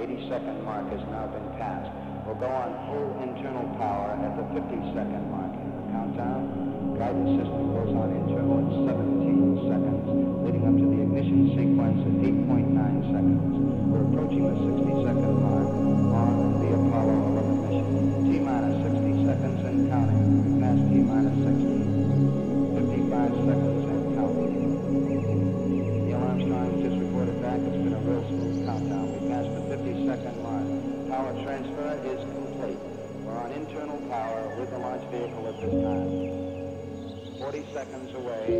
82nd mark has now been passed. We'll go on full internal power at the 50-second mark. The countdown guidance system goes on internal at 17 seconds, leading up to the ignition sequence at 8.9 seconds. We're approaching the 60-second mark on the Apollo 11. seconds away.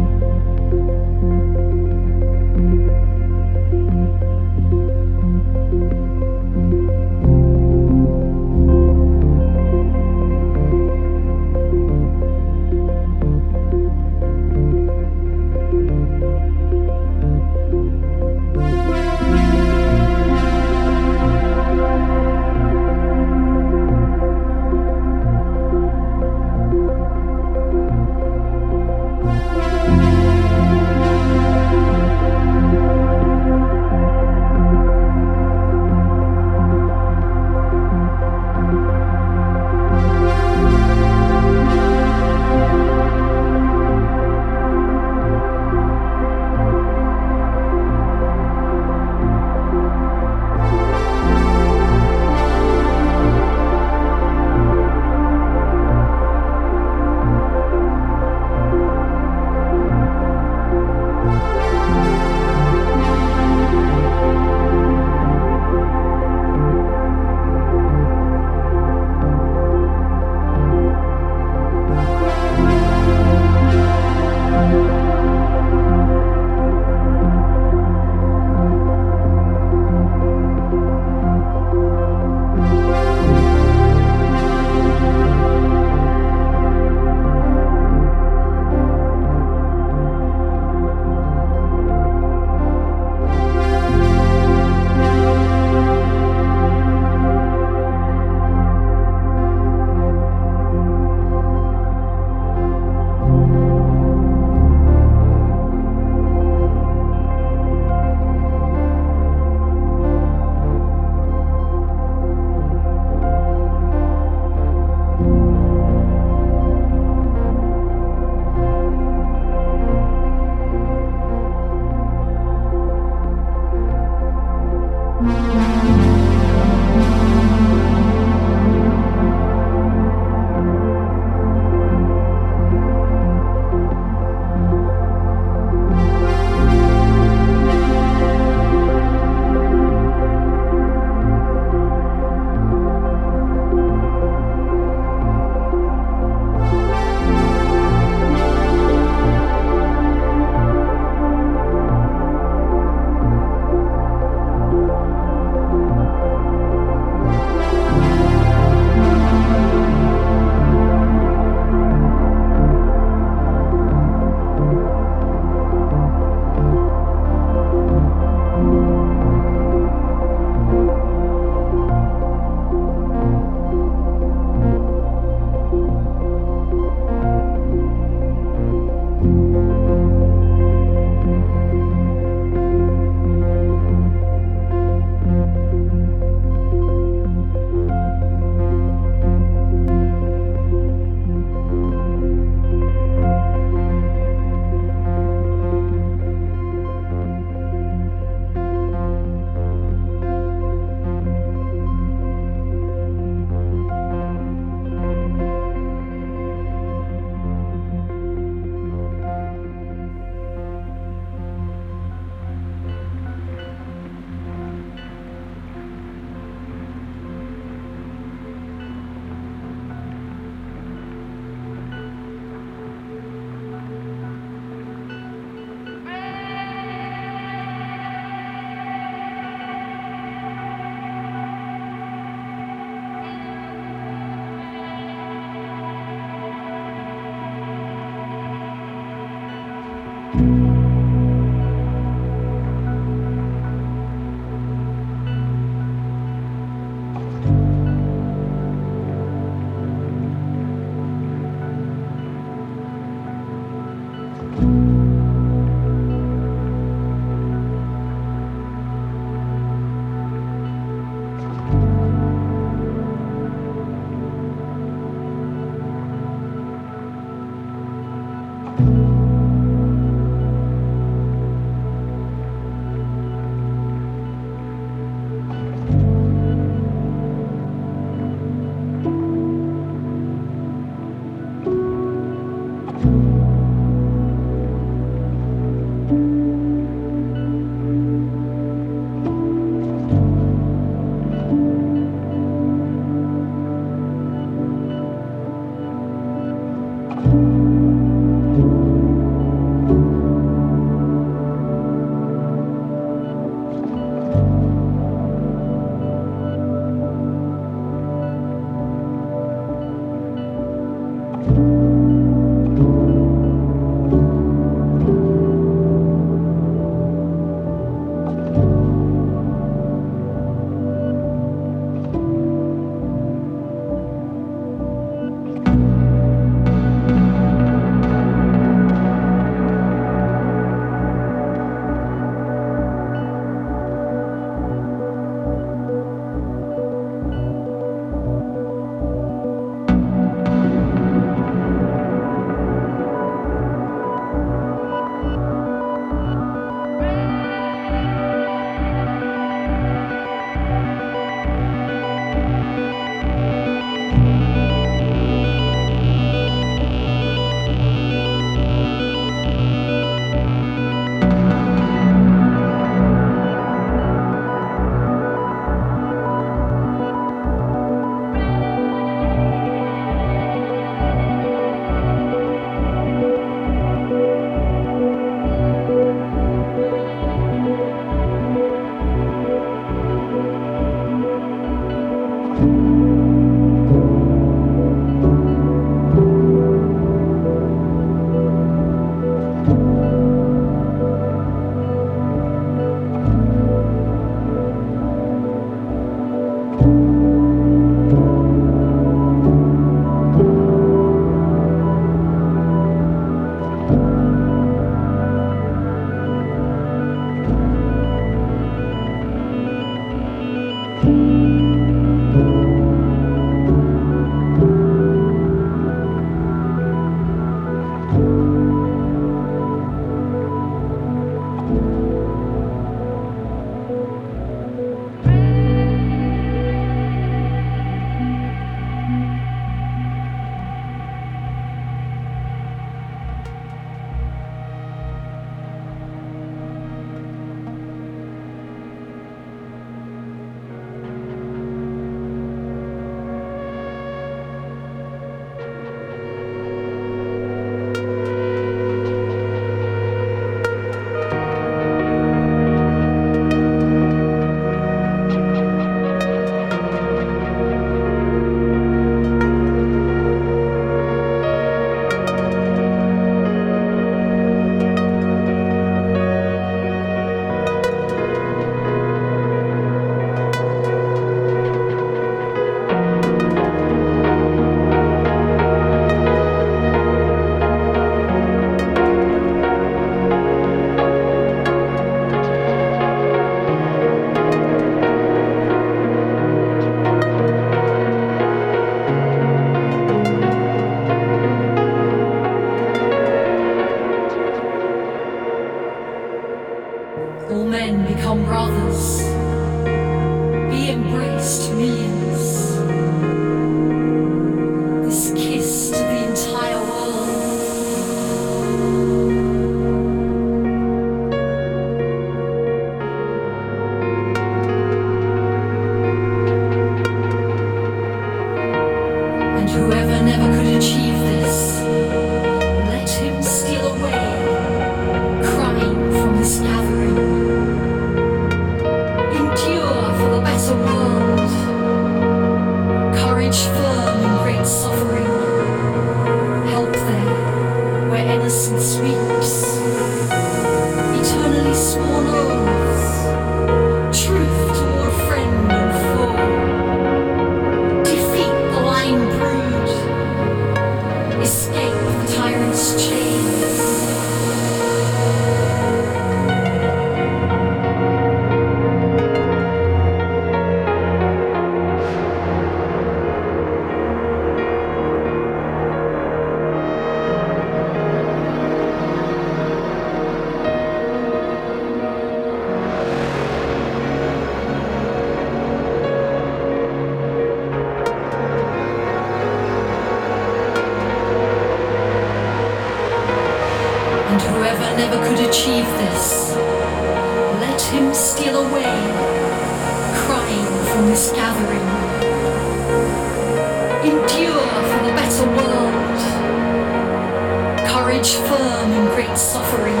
Courage firm in great suffering,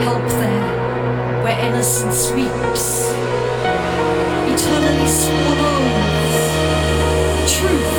help there where innocence weeps, eternally oaths, truth